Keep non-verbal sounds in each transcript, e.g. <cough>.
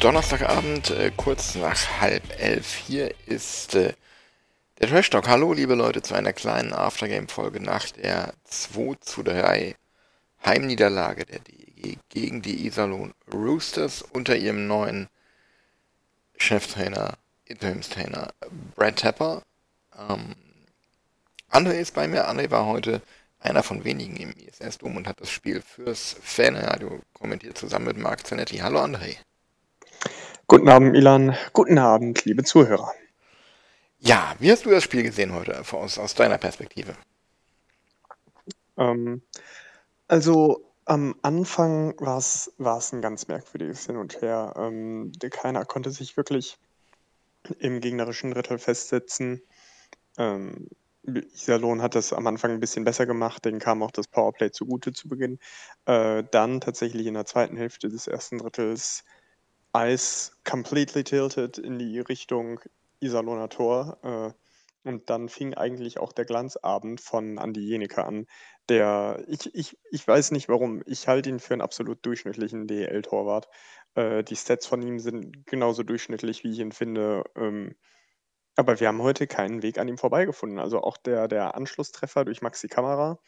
Donnerstagabend, äh, kurz nach halb elf. Hier ist äh, der Trash Talk. Hallo, liebe Leute, zu einer kleinen Aftergame-Folge nach der 2 zu 3 Heimniederlage der DEG gegen die Iserlohn Roosters unter ihrem neuen Cheftrainer, Interimstrainer Brad Tapper. Ähm, André ist bei mir. André war heute einer von wenigen im ISS-Dom und hat das Spiel fürs Fanradio kommentiert zusammen mit Marc Zanetti. Hallo André. Guten Abend, Milan. Guten Abend, liebe Zuhörer. Ja, wie hast du das Spiel gesehen heute aus, aus deiner Perspektive? Ähm, also am Anfang war es ein ganz merkwürdiges Hin und Her. Ähm, keiner konnte sich wirklich im gegnerischen Drittel festsetzen. Ähm, Iserlohn hat das am Anfang ein bisschen besser gemacht, denen kam auch das Powerplay zugute zu Beginn. Äh, dann tatsächlich in der zweiten Hälfte des ersten Drittels Eis completely tilted in die Richtung Iserlohner Tor. Äh, und dann fing eigentlich auch der Glanzabend von Andi Jeneke an. Der, ich, ich, ich weiß nicht warum, ich halte ihn für einen absolut durchschnittlichen DL-Torwart. Äh, die Stats von ihm sind genauso durchschnittlich, wie ich ihn finde. Ähm, aber wir haben heute keinen Weg an ihm vorbeigefunden. Also auch der, der Anschlusstreffer durch Maxi Kamera,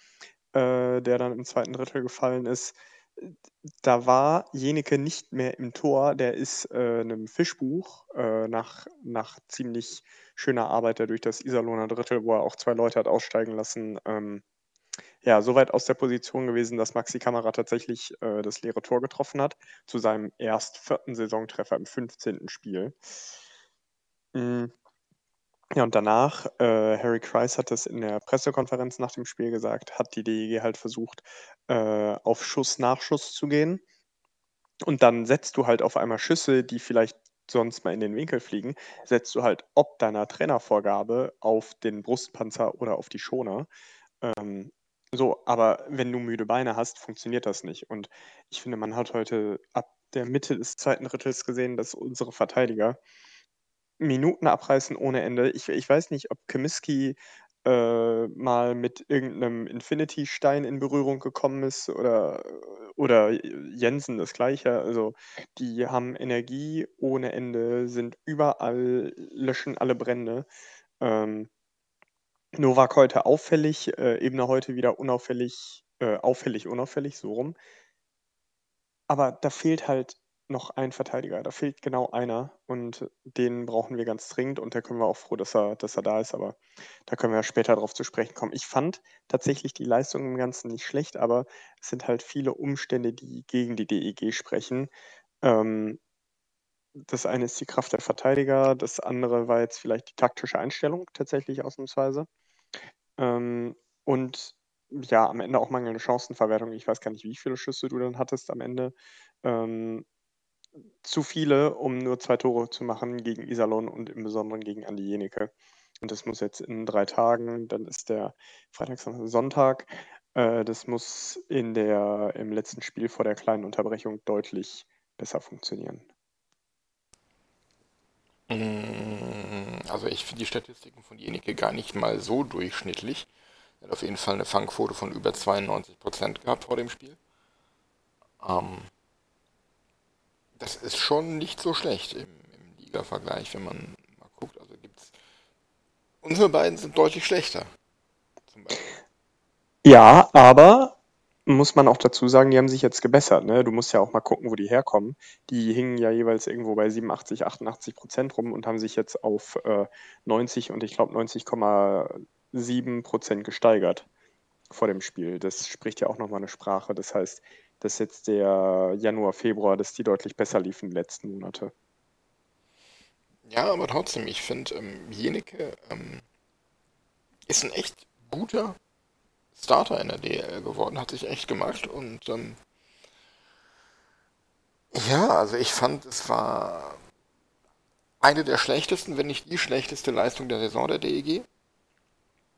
äh, der dann im zweiten Drittel gefallen ist, da war Jeneke nicht mehr im Tor. Der ist äh, 'nem Fischbuch äh, nach nach ziemlich schöner Arbeit da durch das Iserlohner Drittel, wo er auch zwei Leute hat aussteigen lassen, ähm, ja, so weit aus der Position gewesen, dass Maxi Kamera tatsächlich äh, das leere Tor getroffen hat, zu seinem erst vierten Saisontreffer im 15. Spiel. Hm. Ja, und danach, äh, Harry Kreis hat das in der Pressekonferenz nach dem Spiel gesagt, hat die DEG halt versucht, äh, auf Schuss nach Schuss zu gehen. Und dann setzt du halt auf einmal Schüsse, die vielleicht sonst mal in den Winkel fliegen, setzt du halt ob deiner Trainervorgabe auf den Brustpanzer oder auf die Schoner. Ähm, so, aber wenn du müde Beine hast, funktioniert das nicht. Und ich finde, man hat heute ab der Mitte des zweiten Drittels gesehen, dass unsere Verteidiger Minuten abreißen ohne Ende. Ich ich weiß nicht, ob Comiskey, äh, mal mit irgendeinem Infinity-Stein in Berührung gekommen ist oder oder Jensen das Gleiche. Also, die haben Energie ohne Ende, sind überall, löschen alle Brände. Ähm, Novak heute auffällig, äh, Ebner heute wieder unauffällig äh, auffällig unauffällig, so rum. Aber da fehlt halt noch ein Verteidiger. Da fehlt genau einer und den brauchen wir ganz dringend und da können wir auch froh, dass er, dass er da ist, aber da können wir später darauf zu sprechen kommen. Ich fand tatsächlich die Leistung im Ganzen nicht schlecht, aber es sind halt viele Umstände, die gegen die DEG sprechen. Ähm, das eine ist die Kraft der Verteidiger, das andere war jetzt vielleicht die taktische Einstellung tatsächlich ausnahmsweise. Ähm, und ja, am Ende auch mangelnde Chancenverwertung. Ich weiß gar nicht, wie viele Schüsse du dann hattest am Ende. Ähm, zu viele, um nur zwei Tore zu machen gegen Iserlohn und im Besonderen gegen Andi Jenike. Und das muss jetzt in drei Tagen, dann ist der Freitag, Sonntag. Äh, das muss in der, im letzten Spiel vor der kleinen Unterbrechung deutlich besser funktionieren. Mm, also ich finde die Statistiken von Jenike gar nicht mal so durchschnittlich. Er hat auf jeden Fall eine Fangquote von über 92% gehabt vor dem Spiel. Ähm, das ist schon nicht so schlecht im, im Liga-Vergleich, wenn man mal guckt. Also gibt's. Unsere beiden sind deutlich schlechter. Ja, aber muss man auch dazu sagen, die haben sich jetzt gebessert. Ne? Du musst ja auch mal gucken, wo die herkommen. Die hingen ja jeweils irgendwo bei 87, 88 Prozent rum und haben sich jetzt auf äh, 90 und ich glaube 90,7 Prozent gesteigert vor dem Spiel. Das spricht ja auch nochmal eine Sprache. Das heißt, dass jetzt der Januar, Februar, dass die deutlich besser liefen die letzten Monate. Ja, aber trotzdem, ich finde, ähm, Jeneke ähm, ist ein echt guter Starter in der DL geworden, hat sich echt gemacht und ähm, ja, also ich fand, es war eine der schlechtesten, wenn nicht die schlechteste Leistung der Saison der DEG.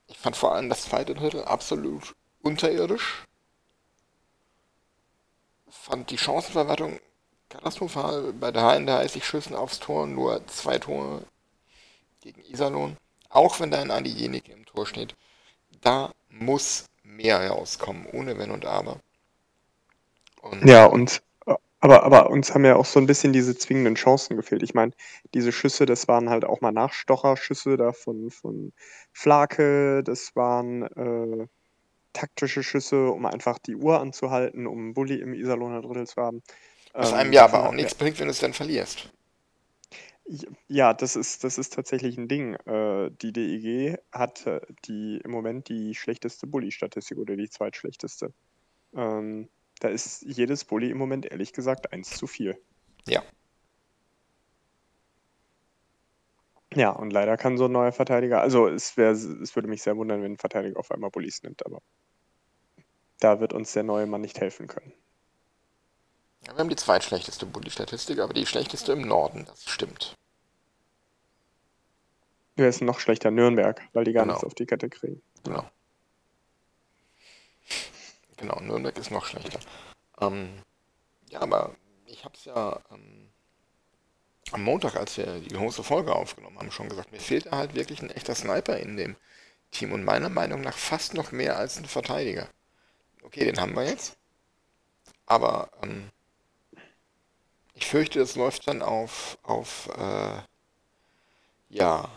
Ich fand vor allem das zweite Drittel absolut unterirdisch. Fand die Chancenverwertung katastrophal. Bei der 31 Schüssen aufs Tor nur zwei Tore gegen Iserlohn. Auch wenn da ein Andi Jenicke im Tor steht. Da muss mehr herauskommen, ohne Wenn und Aber. Und ja, und aber, aber uns haben ja auch so ein bisschen diese zwingenden Chancen gefehlt. Ich meine, diese Schüsse, das waren halt auch mal Nachstocherschüsse da von, von Flake, das waren äh, taktische Schüsse, um einfach die Uhr anzuhalten, um einen Bulli im Iserlohner Drittel zu haben. Was ähm, einem ja aber auch nichts bringt, wenn du es dann verlierst. Ja, das ist, das ist tatsächlich ein Ding. Äh, die DEG hat äh, die im Moment die schlechteste Bully-Statistik oder die zweitschlechteste. Ähm, da ist jedes Bully im Moment ehrlich gesagt 1 zu 4. Ja. Ja, und leider kann so ein neuer Verteidiger, also es, wär, es würde mich sehr wundern, wenn ein Verteidiger auf einmal Bullies nimmt, aber da wird uns der neue Mann nicht helfen können. Ja, wir haben die zweitschlechteste Bully-Statistik, aber die schlechteste im Norden, das stimmt. Wer ist noch schlechter? Nürnberg, weil die gar genau. nichts auf die Kette kriegen. Genau. Genau, Nürnberg ist noch schlechter. Ähm, ja, aber ich habe es ja ähm, am Montag, als wir die große Folge aufgenommen haben, schon gesagt, mir fehlt da halt wirklich ein echter Sniper in dem Team und meiner Meinung nach fast noch mehr als ein Verteidiger. Okay, den haben wir jetzt. Aber ähm, ich fürchte, es läuft dann auf, auf äh, ja,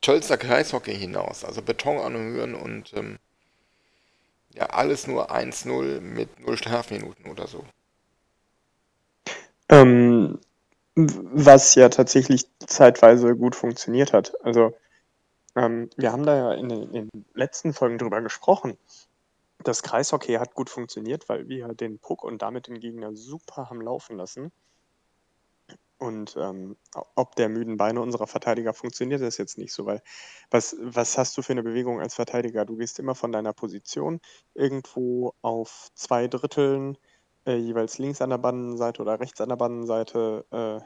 Tölzer Kreishockey hinaus. Also Beton anhören und ähm, ja, alles nur 1-0 mit 0 Strafminuten oder so. Ähm, was ja tatsächlich zeitweise gut funktioniert hat. Also, ähm, wir haben da ja in den, in den letzten Folgen drüber gesprochen. Das Kreishockey hat gut funktioniert, weil wir den Puck und damit den Gegner super haben laufen lassen. Und ähm, ob der müden Beine unserer Verteidiger funktioniert, ist jetzt nicht so, weil was, was hast du für eine Bewegung als Verteidiger? Du gehst immer von deiner Position irgendwo auf zwei Dritteln, äh, jeweils links an der Bandenseite oder rechts an der Bandenseite, äh,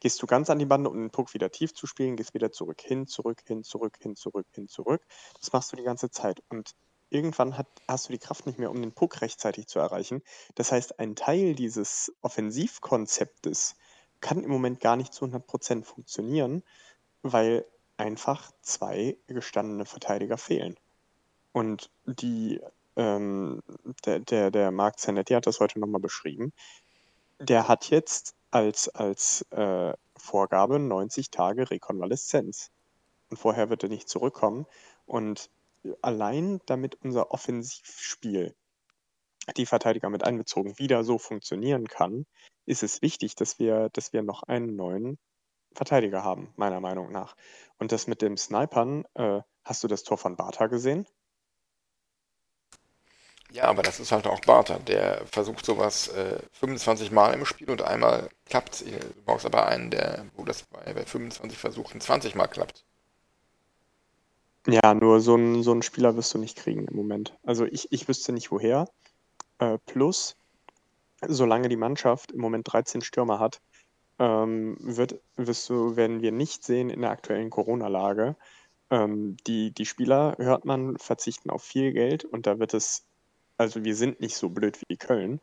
gehst du ganz an die Bande, um den Puck wieder tief zu spielen, gehst wieder zurück, hin, zurück, hin, zurück, hin, zurück, hin, zurück. Das machst du die ganze Zeit. Und irgendwann hat, hast du die Kraft nicht mehr, um den Puck rechtzeitig zu erreichen. Das heißt, ein Teil dieses Offensivkonzeptes, kann im Moment gar nicht zu 100% funktionieren, weil einfach zwei gestandene Verteidiger fehlen. Und die, ähm, der, der, der Marc Zanetti hat das heute nochmal beschrieben. Der hat jetzt als, als äh, Vorgabe 90 Tage Rekonvaleszenz. Und vorher wird er nicht zurückkommen. Und allein damit unser Offensivspiel die Verteidiger mit einbezogen wieder so funktionieren kann, ist es wichtig, dass wir, dass wir noch einen neuen Verteidiger haben, meiner Meinung nach. Und das mit dem Snipern, äh, hast du das Tor von Bartha gesehen? Ja, aber das ist halt auch Bartha. Der versucht sowas äh, 25 Mal im Spiel und einmal klappt Du brauchst aber einen, der, wo das bei, bei 25 Versuchen 20 Mal klappt. Ja, nur so einen so Spieler wirst du nicht kriegen im Moment. Also ich, ich wüsste nicht woher. Äh, plus, solange die Mannschaft im Moment 13 Stürmer hat, ähm, wird, wirst du, werden wir nicht sehen in der aktuellen Corona-Lage. Ähm, die, die Spieler, hört man, verzichten auf viel Geld und da wird es, also wir sind nicht so blöd wie Köln.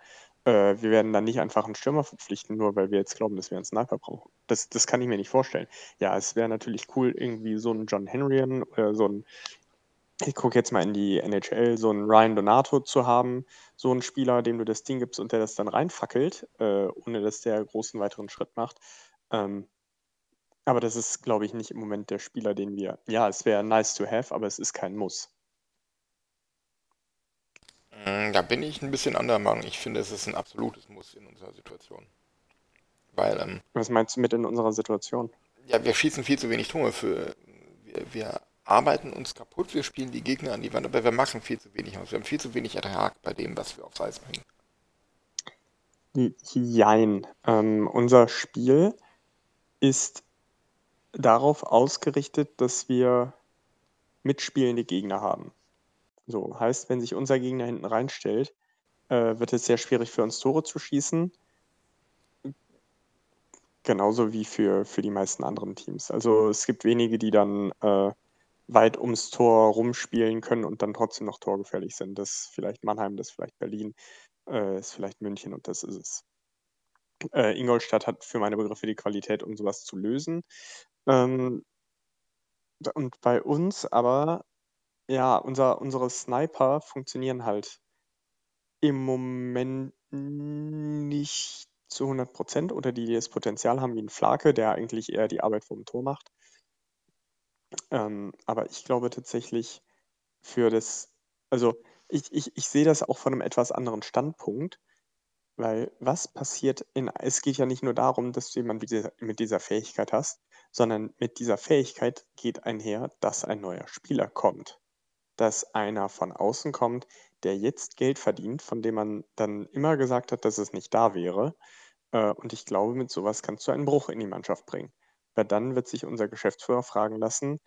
Äh, wir werden dann nicht einfach einen Stürmer verpflichten, nur weil wir jetzt glauben, dass wir einen Sniper brauchen. Das, das kann ich mir nicht vorstellen. Ja, es wäre natürlich cool, irgendwie so einen John Henryan oder so einen ich gucke jetzt mal in die NHL, so einen Ryan Donato zu haben, so einen Spieler, dem du das Ding gibst und der das dann reinfackelt, äh, ohne dass der großen weiteren Schritt macht. Ähm, aber das ist, glaube ich, nicht im Moment der Spieler, den wir. Ja, es wäre nice to have, aber es ist kein Muss. Mm, da bin ich ein bisschen anderer Meinung. Ich finde, es ist ein absolutes Muss in unserer Situation. Weil, ähm, Was meinst du mit in unserer Situation? Ja, wir schießen viel zu wenig Tore für. Wir, wir arbeiten uns kaputt, wir spielen die Gegner an die Wand, aber wir machen viel zu wenig aus. Wir haben viel zu wenig Ertrag bei dem, was wir aufs Eis bringen. Jein. Ähm, unser Spiel ist darauf ausgerichtet, dass wir mitspielende Gegner haben. So, heißt, wenn sich unser Gegner hinten reinstellt, äh, wird es sehr schwierig für uns Tore zu schießen. Genauso wie für, für die meisten anderen Teams. Also es gibt wenige, die dann äh, weit ums Tor rumspielen können und dann trotzdem noch torgefährlich sind. Das ist vielleicht Mannheim, das ist vielleicht Berlin, äh, ist vielleicht München und das ist es. Äh, Ingolstadt hat für meine Begriffe die Qualität, um sowas zu lösen. Ähm, und bei uns aber, ja, unser, unsere Sniper funktionieren halt im Moment nicht zu 100 Prozent oder die das Potenzial haben wie ein Flake, der eigentlich eher die Arbeit vom Tor macht. Ähm, aber ich glaube tatsächlich für das, also ich, ich, ich sehe das auch von einem etwas anderen Standpunkt, weil was passiert in, es geht ja nicht nur darum, dass du jemanden mit dieser, mit dieser Fähigkeit hast, sondern mit dieser Fähigkeit geht einher, dass ein neuer Spieler kommt. Dass einer von außen kommt, der jetzt Geld verdient, von dem man dann immer gesagt hat, dass es nicht da wäre. Äh, und ich glaube, mit sowas kannst du einen Bruch in die Mannschaft bringen. Weil dann wird sich unser Geschäftsführer fragen lassen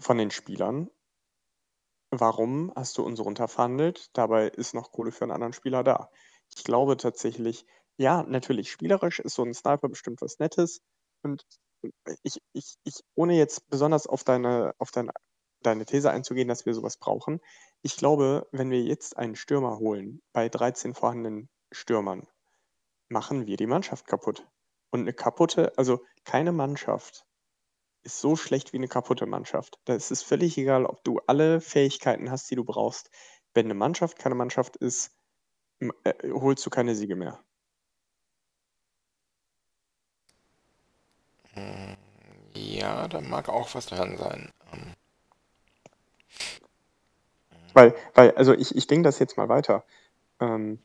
von den Spielern, warum hast du uns runterverhandelt? Dabei ist noch Kohle für einen anderen Spieler da. Ich glaube tatsächlich, ja, natürlich spielerisch ist so ein Sniper bestimmt was Nettes. Und ich, ich, ich, ohne jetzt besonders auf deine, auf deine, deine These einzugehen, dass wir sowas brauchen, ich glaube, wenn wir jetzt einen Stürmer holen, bei 13 vorhandenen Stürmern, machen wir die Mannschaft kaputt. Und eine kaputte, also keine Mannschaft ist so schlecht wie eine kaputte Mannschaft. Da ist es völlig egal, ob du alle Fähigkeiten hast, die du brauchst. Wenn eine Mannschaft keine Mannschaft ist, äh, holst du keine Siege mehr. Ja, da mag auch was dran sein. Ähm, Weil, weil, also ich, ich denke das jetzt mal weiter. Ähm,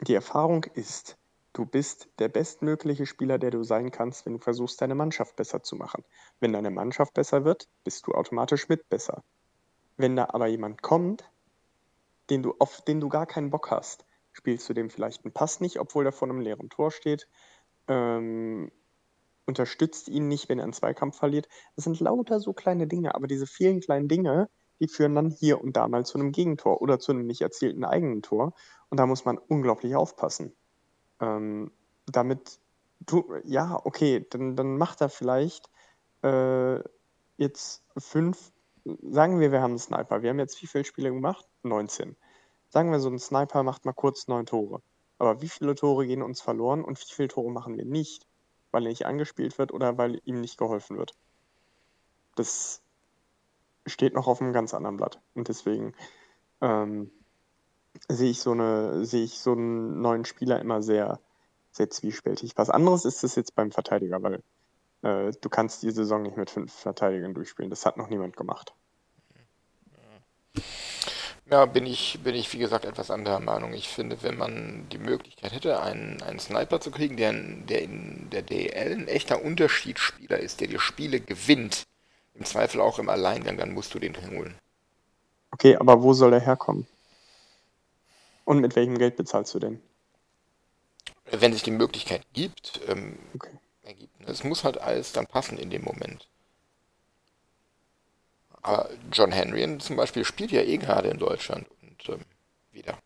die Erfahrung ist, du bist der bestmögliche Spieler, der du sein kannst, wenn du versuchst, deine Mannschaft besser zu machen. Wenn deine Mannschaft besser wird, bist du automatisch mit besser. Wenn da aber jemand kommt, den du, auf den du gar keinen Bock hast, spielst du dem vielleicht einen Pass nicht, obwohl er vor einem leeren Tor steht, ähm, unterstützt ihn nicht, wenn er einen Zweikampf verliert. Das sind lauter so kleine Dinge, aber diese vielen kleinen Dinge, die führen dann hier und da mal zu einem Gegentor oder zu einem nicht erzielten eigenen Tor. Und da muss man unglaublich aufpassen. Ähm, damit du, ja, okay, dann, dann macht er vielleicht äh, jetzt fünf, sagen wir, wir haben einen Sniper. Wir haben jetzt wie viele Spiele gemacht? 19. Sagen wir, so ein Sniper macht mal kurz neun Tore. Aber wie viele Tore gehen uns verloren und wie viele Tore machen wir nicht? Weil er nicht angespielt wird oder weil ihm nicht geholfen wird. Das steht noch auf einem ganz anderen Blatt. Und deswegen ähm, sehe ich so eine, sehe ich so einen neuen Spieler immer sehr, sehr zwiespältig. Was anderes ist es jetzt beim Verteidiger, weil äh, du kannst die Saison nicht mit fünf Verteidigern durchspielen. Das hat noch niemand gemacht. Ja, bin ich, bin ich wie gesagt etwas anderer Meinung. Ich finde, wenn man die Möglichkeit hätte, einen, einen Sniper zu kriegen, der, der in der DL ein echter Unterschiedsspieler ist, der die Spiele gewinnt, im Zweifel auch im Alleingang, dann musst du den holen. Okay, aber wo soll er herkommen? Und mit welchem Geld bezahlst du denn? Wenn sich die Möglichkeit gibt, ähm, Okay. ergibt. ne? Es muss halt alles dann passen in dem Moment. Aber John Henry zum Beispiel spielt ja eh gerade in Deutschland und ähm, wieder.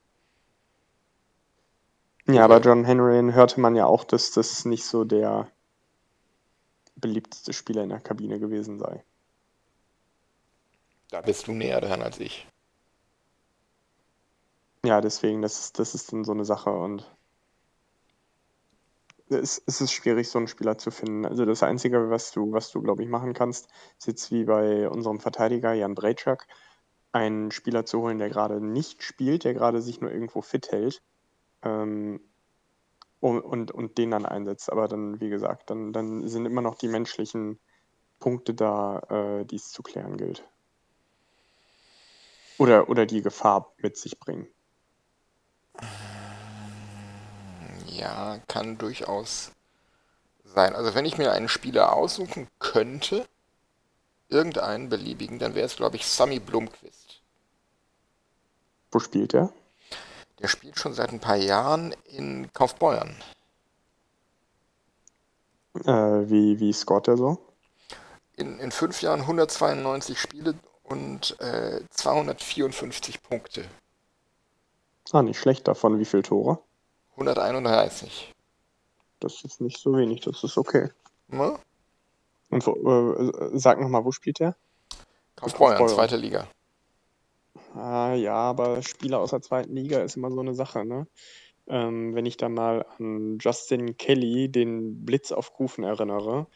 Ja, aber John Henry hörte man ja auch, dass das nicht so der beliebteste Spieler in der Kabine gewesen sei. Da bist du näher dran als ich. Ja, deswegen, das ist, das ist dann so eine Sache und es, es ist schwierig, so einen Spieler zu finden. Also das Einzige, was du, was du, glaube ich, machen kannst, ist jetzt wie bei unserem Verteidiger Jan Brejczak, einen Spieler zu holen, der gerade nicht spielt, der gerade sich nur irgendwo fit hält ähm, und, und, und den dann einsetzt. Aber dann, wie gesagt, dann, dann sind immer noch die menschlichen Punkte da, äh, die es zu klären gilt. Oder, oder die Gefahr mit sich bringen. Ja, kann durchaus sein. Also wenn ich mir einen Spieler aussuchen könnte, irgendeinen beliebigen, dann wäre es, glaube ich, Sammy Blomqvist. Wo spielt er? Der spielt schon seit ein paar Jahren in Kaufbeuern. Äh, wie, wie scoret er so? In, in fünf Jahren 192 Spiele und äh, 254 Punkte. Ah, nicht schlecht davon. Wie viele Tore? 131. Das ist nicht so wenig, das ist okay. Ne? Und wo, äh, sag nochmal, wo spielt der? Kaufbeuern, Kaufbeuren. zweite Liga. Ah, ja, aber Spieler aus der zweiten Liga ist immer so eine Sache, ne? Ähm, wenn ich da mal an Justin Kelly, den Blitz auf Kufen, erinnere,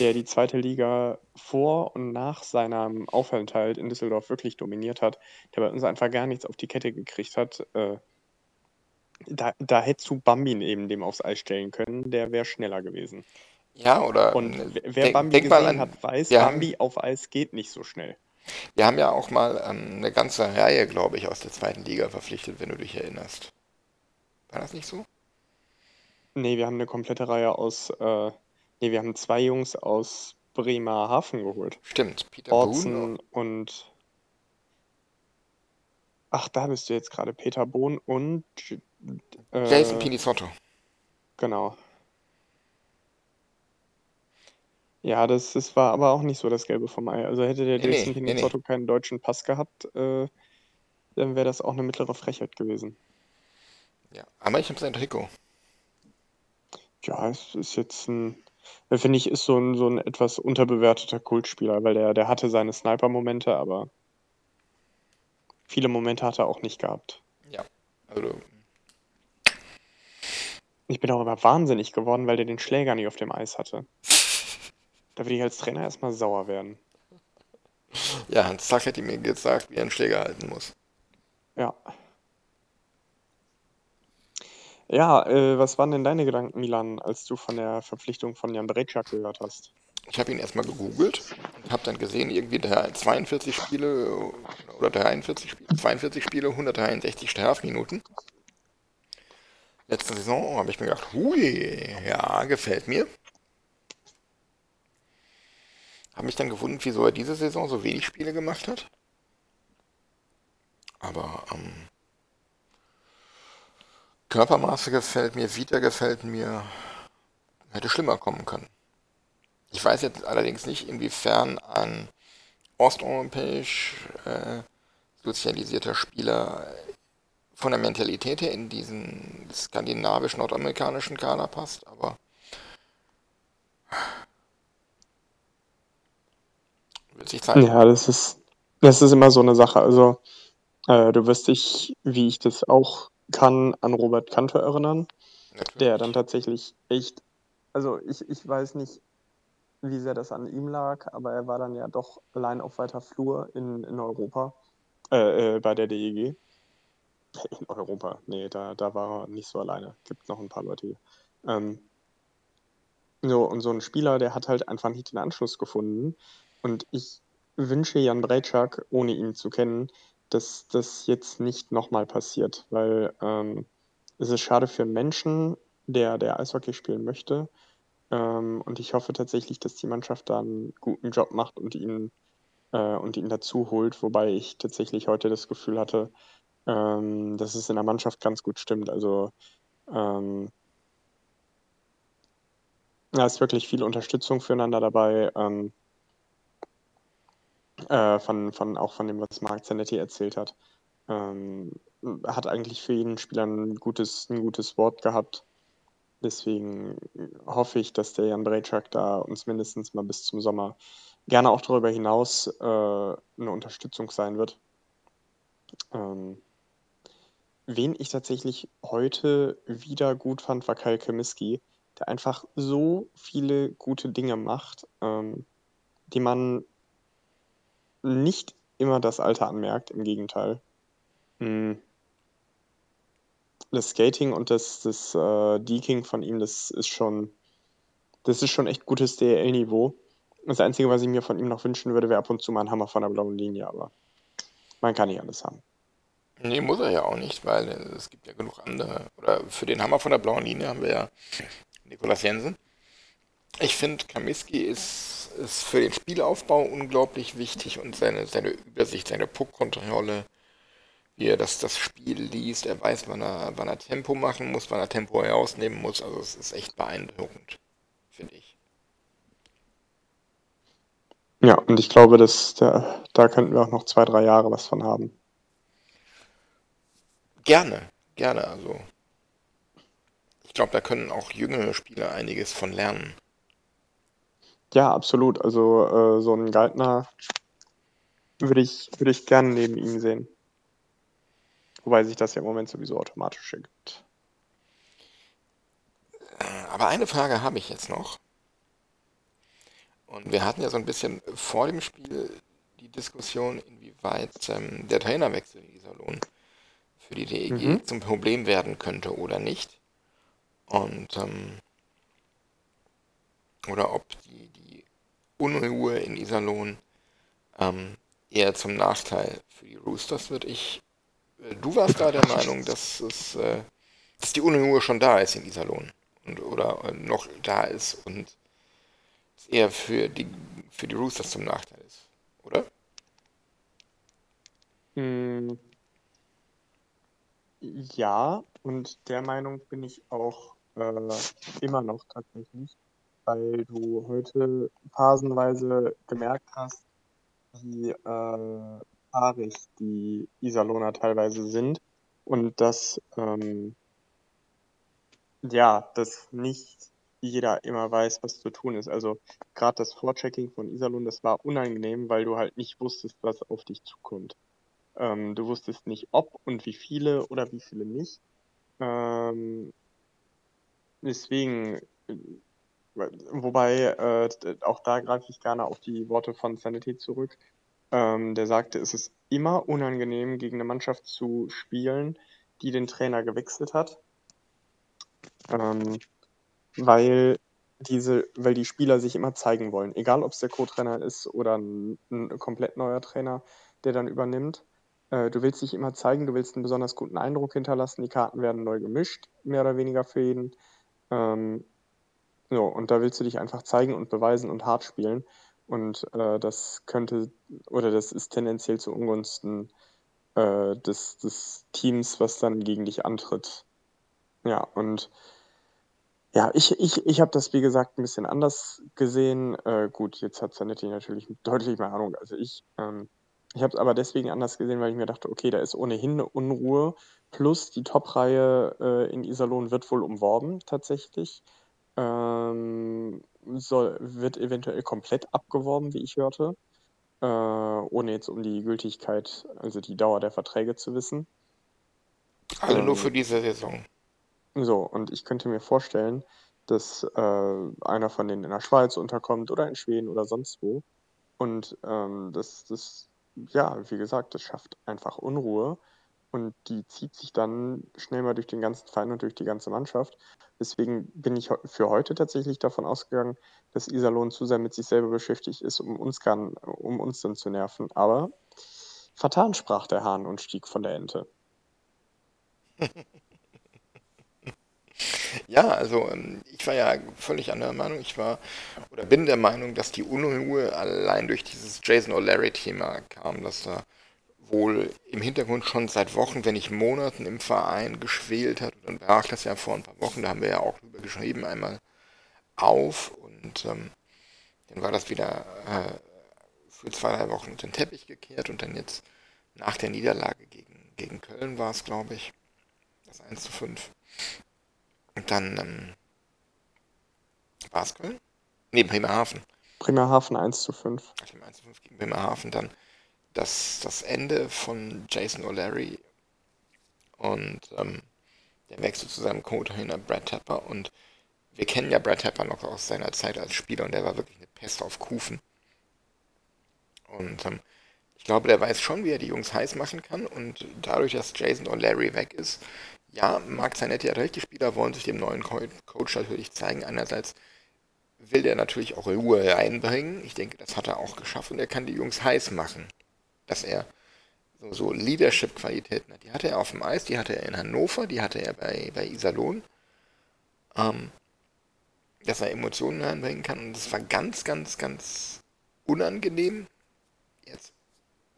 der die zweite Liga vor und nach seinem Aufenthalt in Düsseldorf wirklich dominiert hat, der bei uns einfach gar nichts auf die Kette gekriegt hat, äh, da, da hättest du Bambi neben dem aufs Eis stellen können, der wäre schneller gewesen. Ja, oder Und äh, wer denk, Bambi denk gesehen an, hat, weiß, haben- Bambi auf Eis geht nicht so schnell. wir haben ja auch mal ähm, eine ganze Reihe, glaube ich, aus der zweiten Liga verpflichtet, wenn du dich erinnerst. War das nicht so? Nee, wir haben eine komplette Reihe aus, äh, nee, wir haben zwei Jungs aus Bremerhaven geholt. Stimmt, Peter Boone. Orson und, ach, da bist du jetzt gerade, Peter Bohn und, äh, Jason Pinizotto. genau. Ja, das, das war aber auch nicht so das Gelbe vom Ei. Also hätte der Nee, nee, Jason nee, nee. Pinizotto keinen deutschen Pass gehabt, äh, dann wäre das auch eine mittlere Frechheit gewesen. Ja, aber ich habe sein Trikot. Ja, es ist jetzt ein, äh, finde ich, ist so ein, so ein etwas unterbewerteter Kultspieler, weil der, der hatte seine Sniper-Momente, aber viele Momente hat er auch nicht gehabt. Ja, also Ich bin auch immer wahnsinnig geworden, weil der den Schläger nicht auf dem Eis hatte. <laughs> Da würde ich als Trainer erstmal sauer werden. ja, Hans Zach hätte mir gesagt, wie er einen Schläger halten muss. Ja. Ja, äh, was waren denn deine Gedanken, Milan, als du von der Verpflichtung von Jan Brejčak gehört hast? Ich habe ihn erstmal gegoogelt und habe dann gesehen, irgendwie der 42 Spiele oder 43 Spiele, 42 Spiele, 163 Strafminuten. Letzte Saison habe ich mir gedacht, hui, ja, gefällt mir. Habe mich dann gewundert, wieso er diese Saison so wenig Spiele gemacht hat. Aber ähm, Körpermaße gefällt mir, Vita gefällt mir. Hätte schlimmer kommen können. Ich weiß jetzt allerdings nicht, inwiefern ein osteuropäisch äh, sozialisierter Spieler von der Mentalität her in diesen skandinavisch-nordamerikanischen Kader passt, aber wird sich zeigen. Ja, das ist, das ist immer so eine Sache. Also, äh, du wirst dich, wie ich das auch kann, an Robert Kantor erinnern, Natürlich. der dann tatsächlich echt, also ich, ich weiß nicht, wie sehr das an ihm lag, aber er war dann ja doch allein auf weiter Flur in, in Europa, äh, äh, bei der DEG. <laughs> In Europa, nee, da, da war er nicht so alleine. Gibt noch ein paar Leute hier. Ähm, so, und so ein Spieler, der hat halt einfach nicht den Anschluss gefunden. Und ich wünsche Jan Brejčak, ohne ihn zu kennen, dass das jetzt nicht nochmal passiert, weil ähm, es ist schade für einen Menschen, der, der Eishockey spielen möchte. Ähm, und ich hoffe tatsächlich, dass die Mannschaft da einen guten Job macht und ihn, äh, und ihn dazu holt, wobei ich tatsächlich heute das Gefühl hatte, ähm, dass es in der Mannschaft ganz gut stimmt. Also ähm, da ist wirklich viel Unterstützung füreinander dabei. Ähm, äh, von, von, auch von dem, was Marc Zanetti erzählt hat. Ähm, hat eigentlich für jeden Spieler ein gutes, ein gutes Wort gehabt. Deswegen hoffe ich, dass der Jan Brejčak da uns mindestens mal bis zum Sommer gerne auch darüber hinaus äh, eine Unterstützung sein wird. Ähm, wen ich tatsächlich heute wieder gut fand, war Kyle Kemiski, der einfach so viele gute Dinge macht, ähm, die man nicht immer das Alter anmerkt, im Gegenteil. Mm. Das Skating und das, das äh, Deking von ihm, das ist schon, das ist schon echt gutes DL-Niveau. Das Einzige, was ich mir von ihm noch wünschen würde, wäre ab und zu mal ein Hammer von der blauen Linie, aber man kann nicht alles haben. Nee, muss er ja auch nicht, weil es gibt ja genug andere. Oder für den Hammer von der blauen Linie haben wir ja Nikolas Jensen. Ich finde, Kamiski ist, ist für den Spielaufbau unglaublich wichtig und seine, seine Übersicht, seine Puckkontrolle, wie er das, das Spiel liest. Er weiß, wann er, wann er Tempo machen muss, wann er Tempo herausnehmen muss. Also es ist echt beeindruckend, finde ich. Ja, und ich glaube, dass da, da könnten wir auch noch zwei, drei Jahre was von haben. Gerne, gerne. Also ich glaube, da können auch jüngere Spieler einiges von lernen. Ja, absolut. Also äh, so einen Geithner würde ich, würde ich gerne neben ihm sehen. Wobei sich das ja im Moment sowieso automatisch ergibt. Äh, aber eine Frage habe ich jetzt noch. Und wir hatten ja so ein bisschen vor dem Spiel die Diskussion, inwieweit ähm, der Trainerwechsel in Iserlohn für die DEG mhm. zum Problem werden könnte oder nicht. Und ähm, oder ob die, die Unruhe in Iserlohn ähm, eher zum Nachteil für die Roosters wird. Ich, äh, du warst da der Meinung, dass es, äh, dass die Unruhe schon da ist in Iserlohn und oder äh, noch da ist und eher für die, für die Roosters zum Nachteil ist, oder? Mm. Ja, und der Meinung bin ich auch äh, immer noch tatsächlich, weil du heute phasenweise gemerkt hast, wie äh, haarig die Iserlohner teilweise sind und dass ähm, ja, dass nicht jeder immer weiß, was zu tun ist. Also gerade das Vorchecking von Iserlohn, das war unangenehm, weil du halt nicht wusstest, was auf dich zukommt. Ähm, du wusstest nicht, ob und wie viele oder wie viele nicht. Ähm, deswegen, äh, wobei, äh, auch da greife ich gerne auf die Worte von Sanity zurück. Ähm, der sagte, es ist immer unangenehm, gegen eine Mannschaft zu spielen, die den Trainer gewechselt hat. Ähm, weil diese, weil die Spieler sich immer zeigen wollen. Egal, ob es der Co-Trainer ist oder ein, ein, komplett neuer Trainer, der dann übernimmt. Äh, du willst dich immer zeigen, du willst einen besonders guten Eindruck hinterlassen. Die Karten werden neu gemischt, mehr oder weniger für jeden. Ähm, so, und da willst du dich einfach zeigen und beweisen und hart spielen. Und äh, das könnte, oder das ist tendenziell zu Ungunsten äh, des, des Teams, was dann gegen dich antritt. Ja, und ja, ich, ich, ich habe das, wie gesagt, ein bisschen anders gesehen. Äh, gut, jetzt hat Zanetti natürlich deutlich mehr Ahnung als ich. Ähm, ich habe es aber deswegen anders gesehen, weil ich mir dachte, okay, da ist ohnehin eine Unruhe. Plus die Top-Reihe äh, in Iserlohn wird wohl umworben, tatsächlich. Ähm, soll, wird eventuell komplett abgeworben, wie ich hörte. Äh, ohne jetzt um die Gültigkeit, also die Dauer der Verträge zu wissen. Alle ähm, nur für diese Saison. So, und ich könnte mir vorstellen, dass äh, einer von denen in der Schweiz unterkommt oder in Schweden oder sonst wo. Und ähm, das, das, ja, wie gesagt, das schafft einfach Unruhe und die zieht sich dann schnell mal durch den ganzen Verein und durch die ganze Mannschaft. Deswegen bin ich für heute tatsächlich davon ausgegangen, dass Iserlohn zu sehr mit sich selber beschäftigt ist, um uns, kann, um uns dann zu nerven. Aber vertan sprach der Hahn und stieg von der Ente. <laughs> Ja, also ähm, ich war ja völlig anderer Meinung. Ich war oder bin der Meinung, dass die Unruhe allein durch dieses Jason O'Leary-Thema kam, dass da wohl im Hintergrund schon seit Wochen, wenn nicht Monaten im Verein geschwelt hat. Und dann brach das ja vor ein paar Wochen, da haben wir ja auch drüber geschrieben, einmal auf. Und ähm, dann war das wieder äh, für zwei, drei Wochen unter den Teppich gekehrt. Und dann jetzt nach der Niederlage gegen, gegen Köln war es, glaube ich, das 1 zu 5 und dann ähm, war es Köln? Nee, Bremerhaven. Bremerhaven 1 zu 5. Ach, 1 zu 5 gegen Bremerhaven. Dann das, das Ende von Jason O'Leary und ähm, der Wechsel zu seinem Co-Trainer Brad Tapper. Und wir kennen ja Brad Tapper noch aus seiner Zeit als Spieler und der war wirklich eine Pest auf Kufen. Und ähm, ich glaube, der weiß schon, wie er die Jungs heiß machen kann. Und dadurch, dass Jason O'Leary weg ist, ja, Marc Zanetti hat recht, die Spieler wollen sich dem neuen Coach natürlich zeigen. Einerseits will er natürlich auch Ruhe reinbringen. Ich denke, das hat er auch geschafft und er kann die Jungs heiß machen. Dass er so, so Leadership-Qualitäten hat. Die hatte er auf dem Eis, die hatte er in Hannover, die hatte er bei, bei Iserlohn. Ähm, dass er Emotionen reinbringen kann. Und das war ganz, ganz, ganz unangenehm, jetzt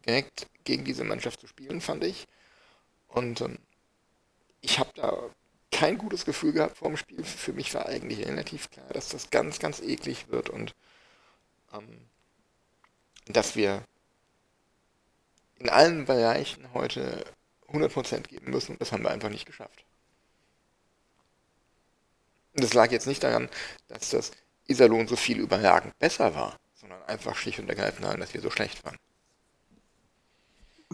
direkt gegen diese Mannschaft zu spielen, fand ich. Und ähm, ich habe da kein gutes Gefühl gehabt vor dem Spiel. Für mich war eigentlich relativ klar, dass das ganz, ganz eklig wird und ähm, dass wir in allen Bereichen heute 100% geben müssen und das haben wir einfach nicht geschafft. Und das lag jetzt nicht daran, dass das Iserlohn so viel überragend besser war, sondern einfach schlicht und ergreifend daran, dass wir so schlecht waren.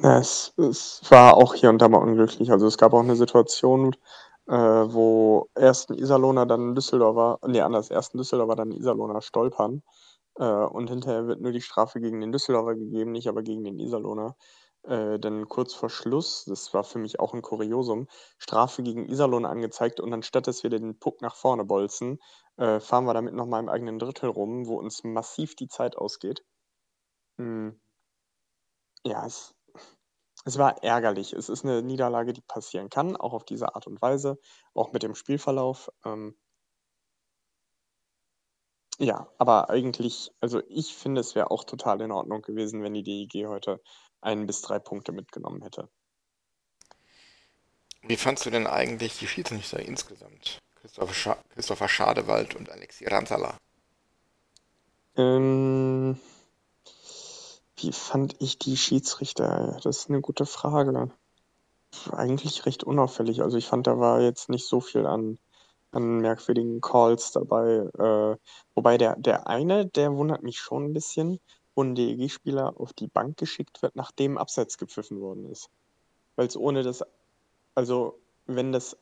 Ja, es, es war auch hier und da mal unglücklich. Also es gab auch eine Situation, äh, wo erst ein Iserlohner, dann ein Düsseldorfer, nee, anders, erst ein Düsseldorfer, dann ein Iserlohner stolpern. Äh, und hinterher wird nur die Strafe gegen den Düsseldorfer gegeben, nicht aber gegen den Iserlohner. Äh, dann kurz vor Schluss, das war für mich auch ein Kuriosum, Strafe gegen Iserlohn angezeigt und anstatt dass wir den Puck nach vorne bolzen, äh, fahren wir damit nochmal im eigenen Drittel rum, wo uns massiv die Zeit ausgeht. Hm. Ja, es, es war ärgerlich. Es ist eine Niederlage, die passieren kann, auch auf diese Art und Weise, auch mit dem Spielverlauf. Ähm, ja, aber eigentlich, also ich finde, es wäre auch total in Ordnung gewesen, wenn die DEG heute ein bis drei Punkte mitgenommen hätte. Wie fandst du denn eigentlich die Schiedsrichter insgesamt? Christopher, Scha Christopher Schadewald und Alexi Ranzala. Ähm, wie fand ich die Schiedsrichter? Das ist eine gute Frage. Eigentlich recht unauffällig. Also ich fand, da war jetzt nicht so viel an, an merkwürdigen Calls dabei. Äh, wobei der, der eine, der wundert mich schon ein bisschen, wo ein DEG-Spieler auf die Bank geschickt wird, nachdem Abseits gepfiffen worden ist. Weil es ohne das, also wenn das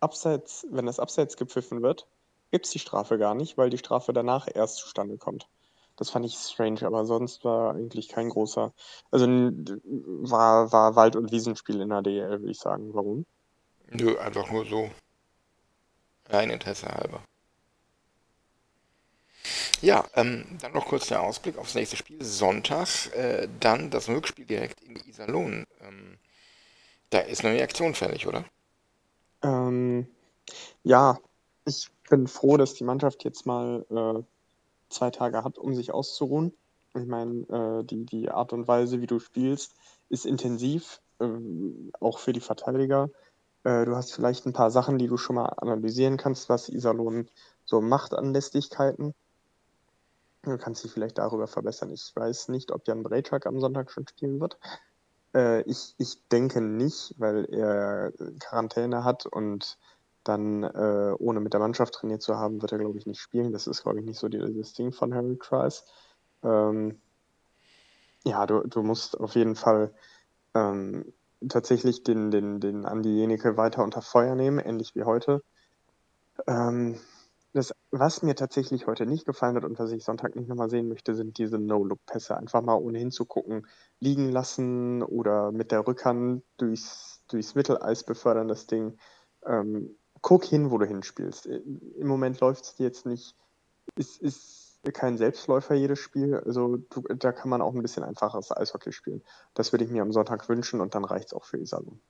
Abseits, wenn das Abseits gepfiffen wird, gibt es die Strafe gar nicht, weil die Strafe danach erst zustande kommt. Das fand ich strange, aber sonst war eigentlich kein großer. Also war, war Wald- und Wiesenspiel in der DL, würde ich sagen. Warum? Nö, einfach nur so. Rein Interesse halber. Ja, ähm, dann noch kurz der Ausblick aufs nächste Spiel. Sonntag, äh, dann das Rückspiel direkt in Iserlohn. Ähm, da ist eine Reaktion fällig, oder? Ähm, ja, ich bin froh, dass die Mannschaft jetzt mal äh, zwei Tage hat, um sich auszuruhen. Ich meine, äh, die, die Art und Weise, wie du spielst, ist intensiv, äh, auch für die Verteidiger. Äh, du hast vielleicht ein paar Sachen, die du schon mal analysieren kannst, was Iserlohn so macht an Lästigkeiten. Du kannst dich vielleicht darüber verbessern. Ich weiß nicht, ob Jan Brejczak am Sonntag schon spielen wird. Äh, ich, ich denke nicht, weil er Quarantäne hat und dann äh, ohne mit der Mannschaft trainiert zu haben, wird er, glaube ich, nicht spielen. Das ist, glaube ich, nicht so dieses Ding von Harry Trice. Ähm, ja, du, du musst auf jeden Fall ähm, tatsächlich den, den, den Andi Jenike weiter unter Feuer nehmen, ähnlich wie heute. Ähm, das, was mir tatsächlich heute nicht gefallen hat und was ich Sonntag nicht nochmal sehen möchte, sind diese No-Look-Pässe. Einfach mal ohne hinzugucken liegen lassen oder mit der Rückhand durchs, durchs Mitteleis befördern, das Ding. Ähm, guck hin, wo du hinspielst. Im Moment läuft es jetzt nicht. Es ist kein Selbstläufer jedes Spiel. Also du, da kann man auch ein bisschen einfacheres Eishockey spielen. Das würde ich mir am Sonntag wünschen und dann reicht es auch für Iserlohn.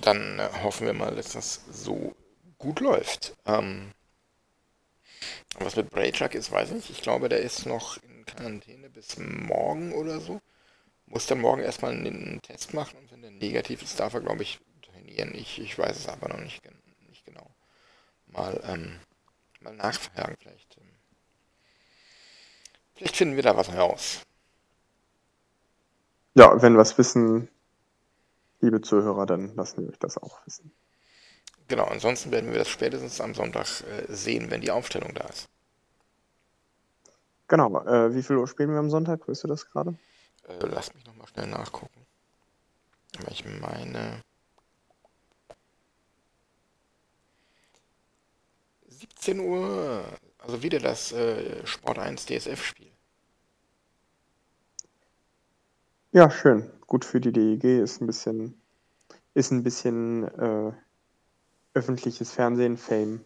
Dann äh, hoffen wir mal, dass das so gut läuft. Ähm, was mit Braychuck ist, weiß ich nicht. Ich glaube, der ist noch in Quarantäne bis morgen oder so. Muss dann morgen erstmal einen Test machen und wenn der negativ ist, darf er, glaube ich, trainieren. Ich, ich weiß es aber noch nicht genau. Mal, ähm, mal nachfragen vielleicht. Ähm. Vielleicht finden wir da was heraus. Ja, wenn wir es wissen, liebe Zuhörer, dann lassen wir euch das auch wissen. Genau, ansonsten werden wir das spätestens am Sonntag äh, sehen, wenn die Aufstellung da ist. Genau, äh, wie viel Uhr spielen wir am Sonntag? Weißt du das gerade? Äh, lass mich nochmal schnell nachgucken. Ich meine. 17 Uhr, also wieder das äh, Sport 1 DSF-Spiel. Ja, schön. Gut für die DEG ist ein bisschen, ist ein bisschen äh, öffentliches Fernsehen, Fame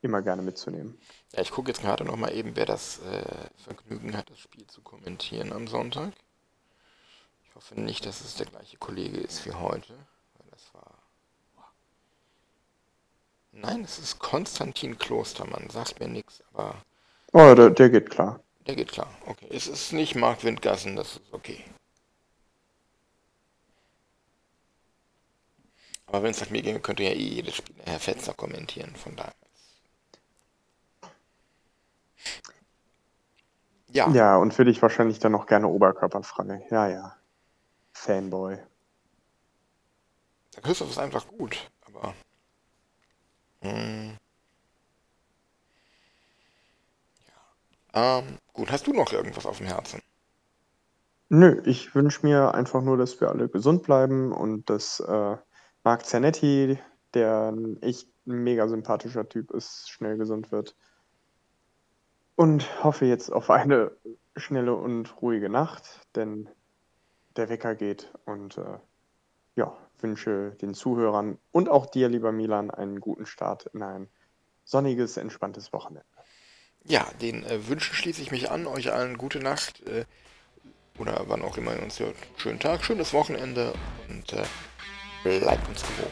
immer gerne mitzunehmen. Ja, ich gucke jetzt gerade noch mal eben, wer das äh, Vergnügen hat, das Spiel zu kommentieren am Sonntag. Ich hoffe nicht, dass es der gleiche Kollege ist wie heute, weil das war. Nein, es ist Konstantin Klostermann. Sagt mir nichts, aber. Oh, der, der geht klar. Der geht klar. Okay, es ist nicht Mark Windgassen, das ist okay. Aber wenn es nach mir ginge, könnte ja eh jedes Spiel Herr Fetzer kommentieren, von daher. Ja, Ja, und für dich wahrscheinlich dann noch gerne oberkörperfrei. Ja, ja. Fanboy. der Christoph ist einfach gut, aber. Hm, ja. Ähm, gut, hast du noch irgendwas auf dem Herzen? Nö, ich wünsche mir einfach nur, dass wir alle gesund bleiben und dass äh, Marc Zanetti, der ein echt mega sympathischer Typ ist, schnell gesund wird. Und hoffe jetzt auf eine schnelle und ruhige Nacht, denn der Wecker geht und äh, ja, wünsche den Zuhörern und auch dir, lieber Milan, einen guten Start in ein sonniges, entspanntes Wochenende. Ja, den äh, Wünschen schließe ich mich an. Euch allen gute Nacht. Äh, oder wann auch immer ihr uns hört. Schönen Tag, schönes Wochenende und äh, bleibt uns gewogen.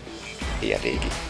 ERDG.